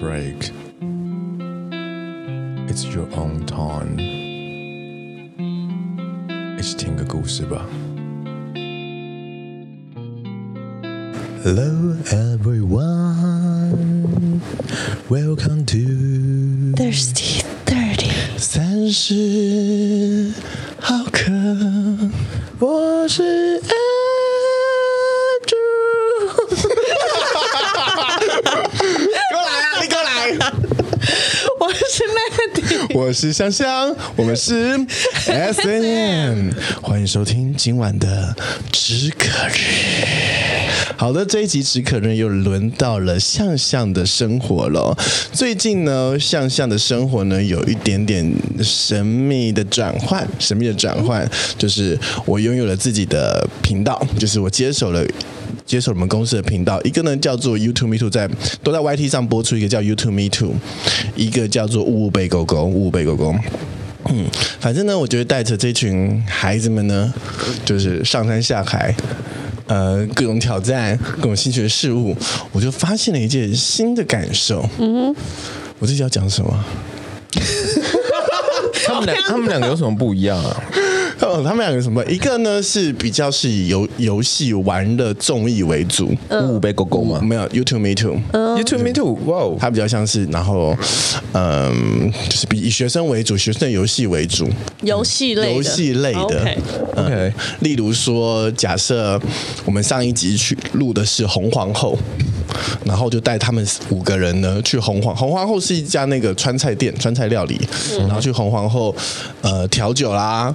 break. It's your own time. 一起听个故事吧。Hello everyone, welcome to Thirsty Thirty。三十 我是香香，我们是 S N M，欢迎收听今晚的止渴日。好的，这一集止渴日又轮到了向向的生活了。最近呢，向向的生活呢有一点点神秘的转换，神秘的转换就是我拥有了自己的频道，就是我接手了。接手我们公司的频道，一个呢叫做 YouTube Me Too，在都在 YT 上播出一个叫 YouTube Me Too，一个叫做雾雾贝狗狗，雾雾贝狗狗。嗯，反正呢，我觉得带着这群孩子们呢，就是上山下海，呃，各种挑战，各种新奇的事物，我就发现了一件新的感受。嗯，我自己要讲什么？他们两，他们两个有什么不一样啊？哦，他们两个什么？一个呢是比较是以游游戏玩的综艺为主，五五杯狗狗吗？没有，YouTube Me Too，YouTube Me Too，哇哦，它比较像是，然后，嗯，就是比以学生为主，学生的游戏为主，游戏类，游戏类的，OK. 例如说，假设我们上一集去录的是红皇后。然后就带他们五个人呢去红皇红皇后是一家那个川菜店，川菜料理。然后去红皇后，呃，调酒啦，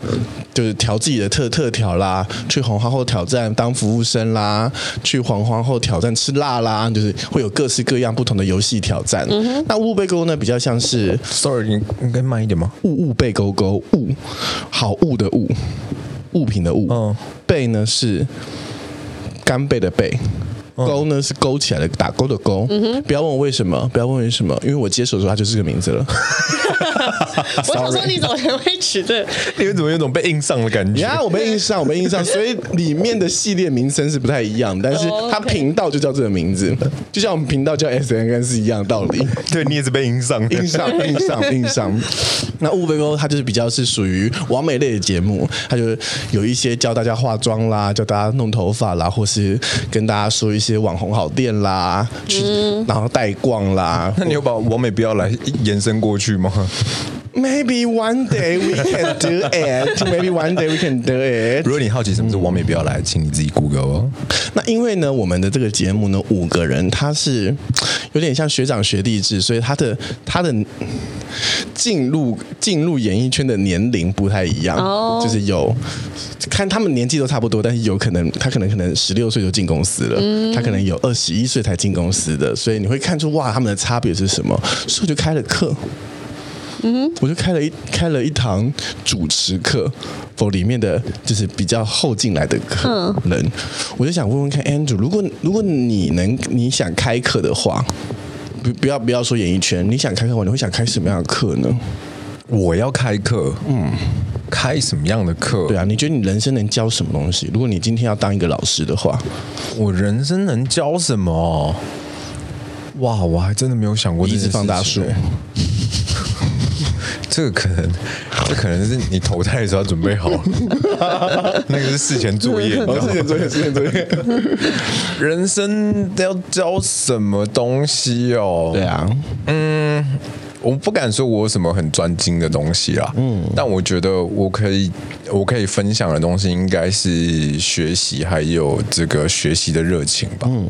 就是调自己的特特调啦。去红皇后挑战当服务生啦，去红皇后挑战吃辣啦，就是会有各式各样不同的游戏挑战。嗯、那雾贝沟呢，比较像是，sorry，你应该慢一点吗？雾雾贝沟沟雾，好物的物，物品的物。嗯，贝呢是干贝的贝。勾呢是勾起来的，打勾的勾。嗯、不要问我为什么，不要问为什么，因为我接手的时候它就是这个名字了。我想说你怎么还会取的？你们怎么有种被印上的感觉？呀，我被印上，我被印上，所以里面的系列名称是不太一样，但是它频道就叫这个名字，就像我们频道叫 S N N 是一样的道理。对，你也是被印上，印上，印上，印上。那雾贝沟它就是比较是属于完美类的节目，它就有一些教大家化妆啦，教大家弄头发啦，或是跟大家说一些。一些网红好店啦，去然后带逛啦。那你有把完美不要来延伸过去吗？Maybe one day we can do it. Maybe one day we can do it. 如果你好奇什么是完美不要来，请你自己 Google 哦。那因为呢，我们的这个节目呢，五个人他是有点像学长学弟制，所以他的他的进入进入演艺圈的年龄不太一样，oh. 就是有。看他们年纪都差不多，但是有可能他可能可能十六岁就进公司了，嗯、他可能有二十一岁才进公司的，所以你会看出哇，他们的差别是什么？所以我就开了课，嗯，我就开了一开了一堂主持课，for 里面的就是比较后进来的客人，嗯、我就想问问看 Andrew，如果如果你能你想开课的话，不不要不要说演艺圈，你想开课你会想开什么样的课呢？我要开课，嗯。开什么样的课？对啊，你觉得你人生能教什么东西？如果你今天要当一个老师的话，我人生能教什么？哇，我还真的没有想过。一直放大术，这个可能，这可能是你投胎的时候要准备好，那个是事前作业，事前作业，事前作业。人生要教什么东西哦？对啊，嗯。我不敢说我有什么很专精的东西啦，嗯，但我觉得我可以，我可以分享的东西应该是学习，还有这个学习的热情吧，嗯，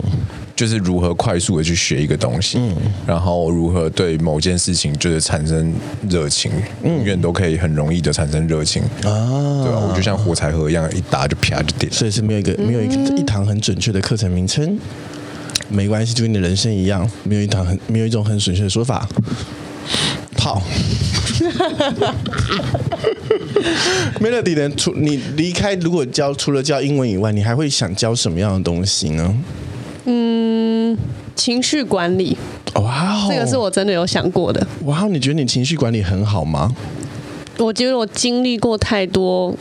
就是如何快速的去学一个东西，嗯，然后如何对某件事情就是产生热情，永远都可以很容易的产生热情啊，对吧？我就像火柴盒一样，一打就啪就点，所以是没有一个没有一个一堂很准确的课程名称，没关系，就跟你的人生一样，没有一堂很没有一种很准确的说法。好，Melody 呢？除你离开，如果教除了教英文以外，你还会想教什么样的东西呢？嗯，情绪管理。哇哦，这个是我真的有想过的。哇，你觉得你情绪管理很好吗？我觉得我经历过太多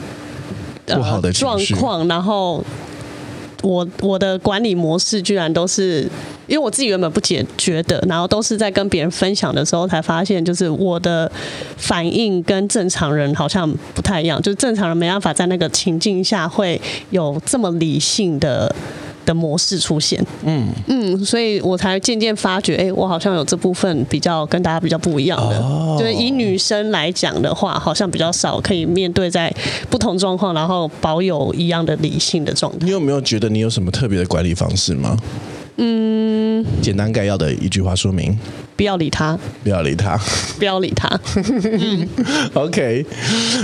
不好的状况，然后我我的管理模式居然都是因为我自己原本不解觉得，然后都是在跟别人分享的时候才发现，就是我的反应跟正常人好像不太一样，就是正常人没办法在那个情境下会有这么理性的的模式出现。嗯嗯，所以我才渐渐发觉，哎，我好像有这部分比较跟大家比较不一样的。哦，就是以女生来讲的话，好像比较少可以面对在不同状况，然后保有一样的理性的状态。你有没有觉得你有什么特别的管理方式吗？嗯，简单概要的一句话说明。不要理他，不要理他，不要理他。嗯、OK，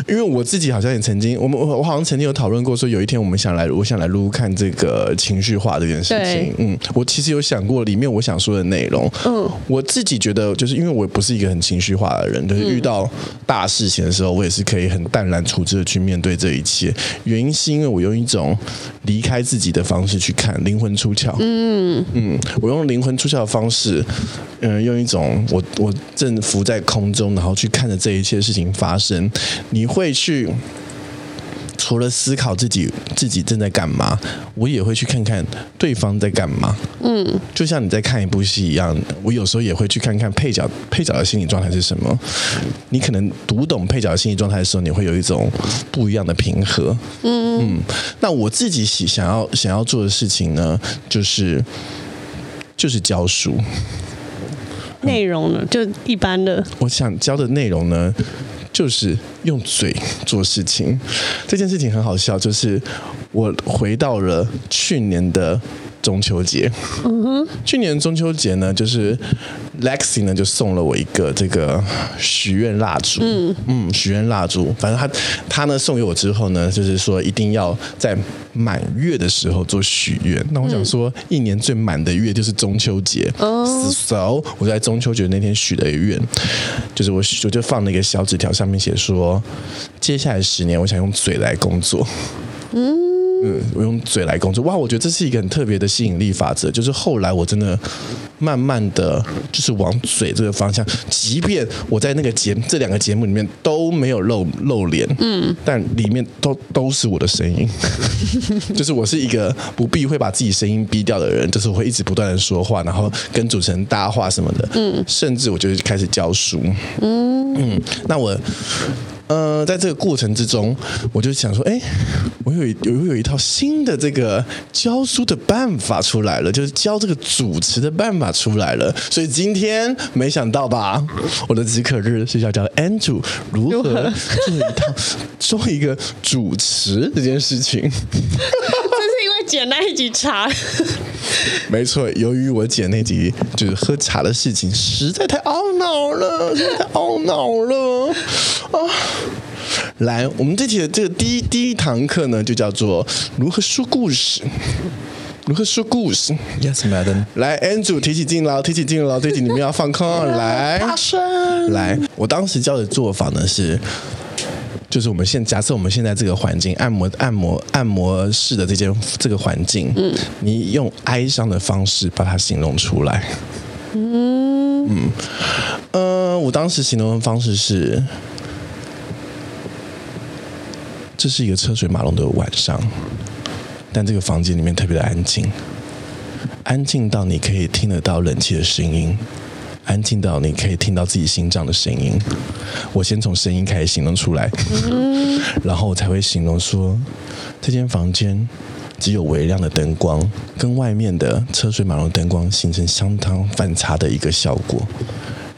因为我自己好像也曾经，我们我我好像曾经有讨论过，说有一天我们想来，我想来录看这个情绪化这件事情。嗯，我其实有想过里面我想说的内容。嗯，我自己觉得，就是因为我不是一个很情绪化的人，就是遇到大事情的时候，我也是可以很淡然处之的去面对这一切。原因是因为我用一种离开自己的方式去看，灵魂出窍。嗯嗯，我用灵魂出窍的方式，嗯，用。一种我我正浮在空中，然后去看着这一切事情发生，你会去除了思考自己自己正在干嘛，我也会去看看对方在干嘛。嗯，就像你在看一部戏一样，我有时候也会去看看配角配角的心理状态是什么。你可能读懂配角的心理状态的时候，你会有一种不一样的平和。嗯嗯，那我自己喜想要想要做的事情呢，就是就是教书。内容呢，就一般的。我想教的内容呢，就是用嘴做事情。这件事情很好笑，就是我回到了去年的。中秋节，嗯哼，去年中秋节呢，就是 Lexi 呢就送了我一个这个许愿蜡烛，嗯。嗯，许愿蜡烛，反正他他呢送给我之后呢，就是说一定要在满月的时候做许愿。那我想说，一年最满的月就是中秋节，哦，so 我在中秋节那天许的愿，就是我我就放了一个小纸条，上面写说，接下来十年我想用嘴来工作，嗯。嗯，我用嘴来工作，哇，我觉得这是一个很特别的吸引力法则。就是后来我真的慢慢的就是往嘴这个方向，即便我在那个节这两个节目里面都没有露露脸，嗯，但里面都都是我的声音，就是我是一个不必会把自己声音逼掉的人，就是我会一直不断的说话，然后跟主持人搭话什么的，嗯，甚至我就开始教书，嗯嗯，那我。呃，在这个过程之中，我就想说，哎，我有有有一套新的这个教书的办法出来了，就是教这个主持的办法出来了。所以今天没想到吧，我的止可日是要教 Andrew 如何做一套做一个主持这件事情。剪那一集茶，没错。由于我剪那集就是喝茶的事情，实在太懊恼了，实在太懊恼了啊！来，我们这期的这个第一第一堂课呢，就叫做如何说故事。如何说故事？Yes, madam。来，Andrew 提起劲了，提起劲了，这集你们要放空。来，大声。来，我当时教的做法呢是。就是我们现假设我们现在这个环境，按摩按摩按摩室的这间这个环境，嗯，你用哀伤的方式把它形容出来，嗯嗯，呃，我当时形容的方式是，这是一个车水马龙的晚上，但这个房间里面特别的安静，安静到你可以听得到冷气的声音。安静到你可以听到自己心脏的声音。我先从声音开始形容出来，然后我才会形容说，这间房间只有微亮的灯光，跟外面的车水马龙灯光形成相当反差的一个效果。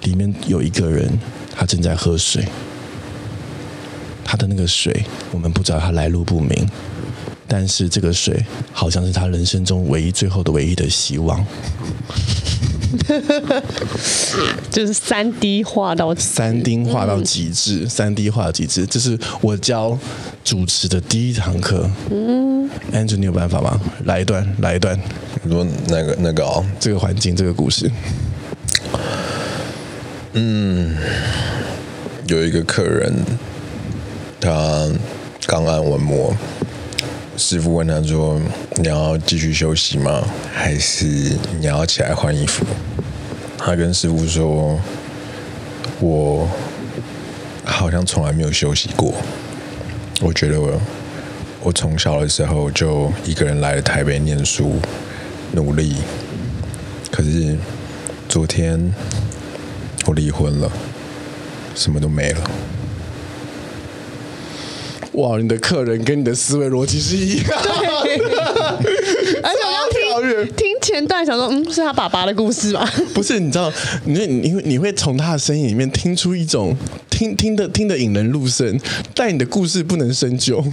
里面有一个人，他正在喝水，他的那个水我们不知道他来路不明，但是这个水好像是他人生中唯一、最后的唯一的希望。就是三 D 画到三 D 画到极致，三 D 画到极致，这是我教主持的第一堂课。嗯，Andrew，你有办法吗？来一段，来一段。你说那个那个哦，这个环境，这个故事。嗯，有一个客人，他刚按完摩。师傅问他说：“你要继续休息吗？还是你要起来换衣服？”他跟师傅说：“我好像从来没有休息过。我觉得我我从小的时候就一个人来了台北念书，努力，可是昨天我离婚了，什么都没了。哇，你的客人跟你的思维逻辑是一样的。对，而且我要听听前段，想说，嗯，是他爸爸的故事吧？不是，你知道，你你会你会从他的声音里面听出一种听听的听的引人入胜，但你的故事不能深究。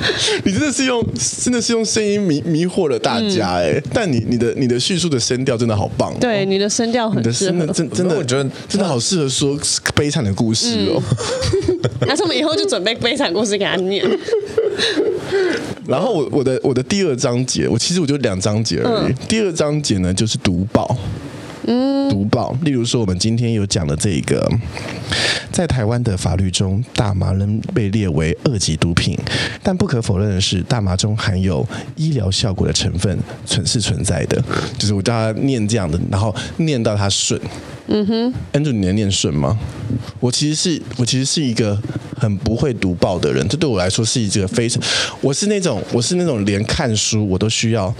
你真的是用真的是用声音迷迷惑了大家哎、欸嗯！但你你的你的叙述的声调真的好棒、哦，对，你的声调很适合，真真的我觉得真的好适合说悲惨的故事哦。那、嗯、我们以后就准备悲惨故事给他念。然后我我的我的第二章节，我其实我就两章节而已。嗯、第二章节呢就是读报。嗯，读报，例如说，我们今天有讲的这个，在台湾的法律中，大麻仍被列为二级毒品，但不可否认的是，大麻中含有医疗效果的成分存是存在的。就是我叫他念这样的，然后念到他顺。嗯哼，Andrew，你能念顺吗？我其实是我其实是一个很不会读报的人，这对我来说是一个非常，我是那种我是那种连看书我都需要。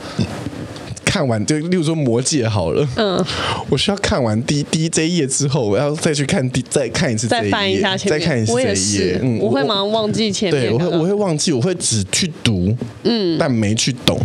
看完就，例如说《魔戒》好了，嗯，我需要看完第第一这一页之后，我要再去看第再看一次这一页，再翻一下前面，再看一次这一页，嗯，我会马上忘记前面，对，我会我会忘记，我会只去读，嗯，但没去懂。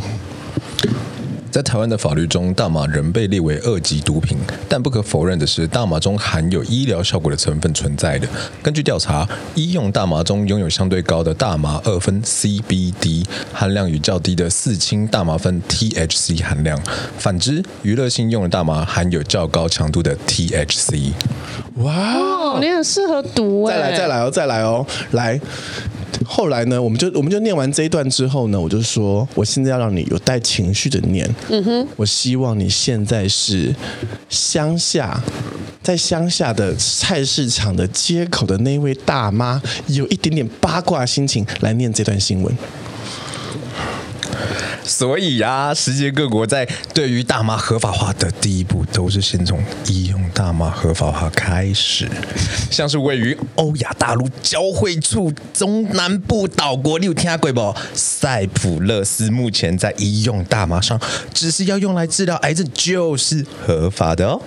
在台湾的法律中，大麻仍被列为二级毒品，但不可否认的是，大麻中含有医疗效果的成分存在的。根据调查，医用大麻中拥有相对高的大麻二酚 （CBD） 含量与较低的四氢大麻酚 （THC） 含量。反之，娱乐性用的大麻含有较高强度的 THC。哇、哦，你很适合读哎！再来，再来哦，再来哦，来。后来呢，我们就我们就念完这一段之后呢，我就说，我现在要让你有带情绪的念。嗯哼，我希望你现在是乡下，在乡下的菜市场的街口的那位大妈，有一点点八卦心情来念这段新闻。所以啊，世界各国在对于大麻合法化的第一步，都是先从医用大麻合法化开始。像是位于欧亚大陆交汇处中南部岛国，你有听过不？塞浦路斯目前在医用大麻上，只是要用来治疗癌症，就是合法的哦。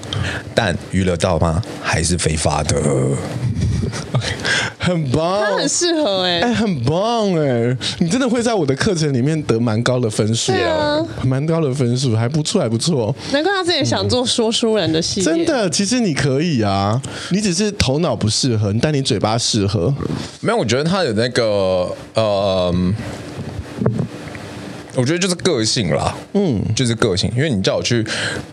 但娱乐大麻还是非法的。很棒，他很适合哎、欸，哎、欸，很棒哎、欸，你真的会在我的课程里面得蛮高的分数啊，蛮高的分数，还不错，还不错。难怪他自己想做说书人的戏、嗯。真的，其实你可以啊，你只是头脑不适合，但你嘴巴适合。没有，我觉得他有那个呃。我觉得就是个性啦，嗯，就是个性。因为你叫我去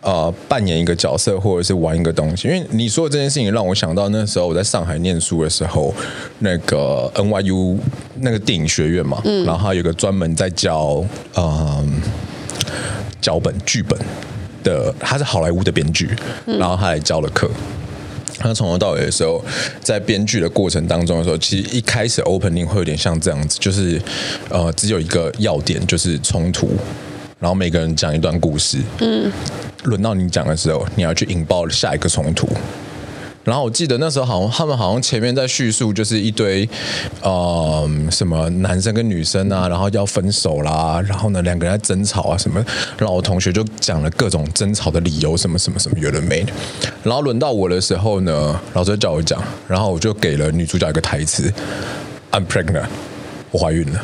呃扮演一个角色，或者是玩一个东西。因为你说的这件事情，让我想到那时候我在上海念书的时候，那个 NYU 那个电影学院嘛，嗯，然后他有个专门在教呃脚本剧本的，他是好莱坞的编剧，然后他来教了课。他从头到尾的时候，在编剧的过程当中的时候，其实一开始 opening 会有点像这样子，就是呃，只有一个要点，就是冲突，然后每个人讲一段故事，嗯，轮到你讲的时候，你要去引爆下一个冲突。然后我记得那时候好像他们好像前面在叙述就是一堆，呃，什么男生跟女生啊，然后要分手啦，然后呢两个人在争吵啊什么，然后我同学就讲了各种争吵的理由什么什么什么有的没的。然后轮到我的时候呢，老师叫我讲，然后我就给了女主角一个台词：“I'm pregnant，我怀孕了。”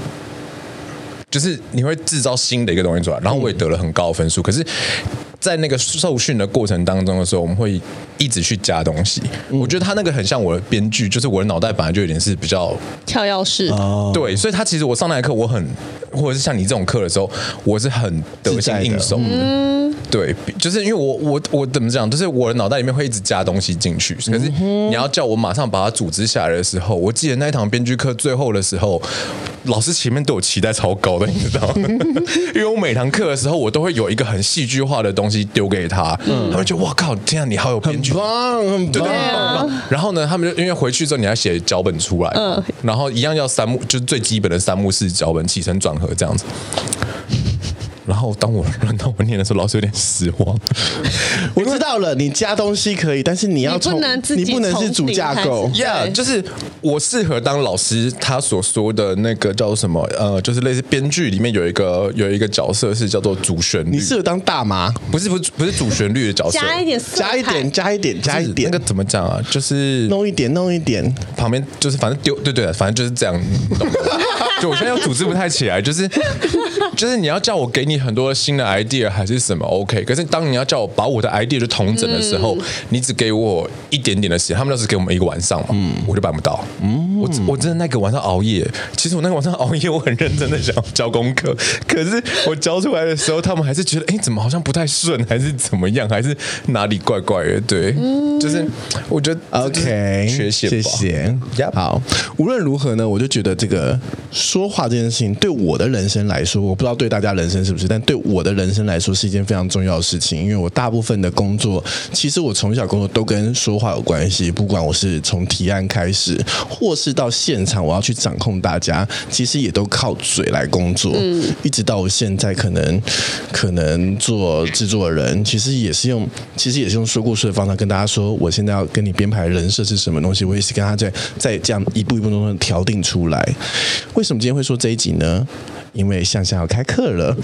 就是你会制造新的一个东西出来，然后我也得了很高的分数，可是。在那个受训的过程当中的时候，我们会一直去加东西。嗯、我觉得他那个很像我的编剧，就是我的脑袋本来就有点是比较跳跃式，对，所以他其实我上那课我很，或者是像你这种课的时候，我是很得心应手的。嗯，对，就是因为我我我怎么讲，就是我的脑袋里面会一直加东西进去，可是你要叫我马上把它组织下来的时候，我记得那一堂编剧课最后的时候，老师前面对我期待超高的，你知道吗？因为我每堂课的时候，我都会有一个很戏剧化的东西。丢给他，嗯、他们就哇靠，天啊，你好有编剧，很棒，很棒，啊。然后呢，他们就因为回去之后你要写脚本出来，嗯，然后一样要三幕，就是最基本的三幕式脚本，起承转合这样子。然后当我轮到我念的时候，老师有点失望。我知道了，你加东西可以，但是你要从你不能自己你不能是主架构 yeah, 就是我适合当老师，他所说的那个叫什么？呃，就是类似编剧里面有一个有一个角色是叫做主旋律，你适合当大妈，不是不是不是主旋律的角色，加一点加一点，加一点，加一点，那个怎么讲啊？就是弄一点，弄一点。旁边就是反正丢对对，反正就是这样。你懂就我现在又组织不太起来，就是 就是你要叫我给你很多新的 idea 还是什么 OK？可是当你要叫我把我的 idea 就统整的时候，嗯、你只给我一点点的时间，他们那是给我们一个晚上嘛，嗯，我就办不到。嗯，我我真的那个晚上熬夜，其实我那个晚上熬夜，我很认真的想交功课，可是我交出来的时候，他们还是觉得，哎，怎么好像不太顺，还是怎么样，还是哪里怪怪的？对，嗯、就是我觉得 OK，缺陷吧。谢谢。好，无论如何呢，我就觉得这个。说话这件事情对我的人生来说，我不知道对大家人生是不是，但对我的人生来说是一件非常重要的事情。因为我大部分的工作，其实我从小工作都跟说话有关系。不管我是从提案开始，或是到现场我要去掌控大家，其实也都靠嘴来工作。嗯，一直到我现在可能可能做制作人，其实也是用其实也是用说故事的方式跟大家说，我现在要跟你编排人设是什么东西，我也是跟他在在这样一步一步中调定出来。为什么今天会说这一集呢？因为向向要开课了。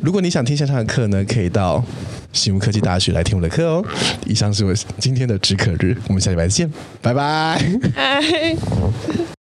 如果你想听向向的课呢，可以到醒吾科技大学来听我的课哦。以上是我今天的止渴日，我们下礼拜见，拜拜。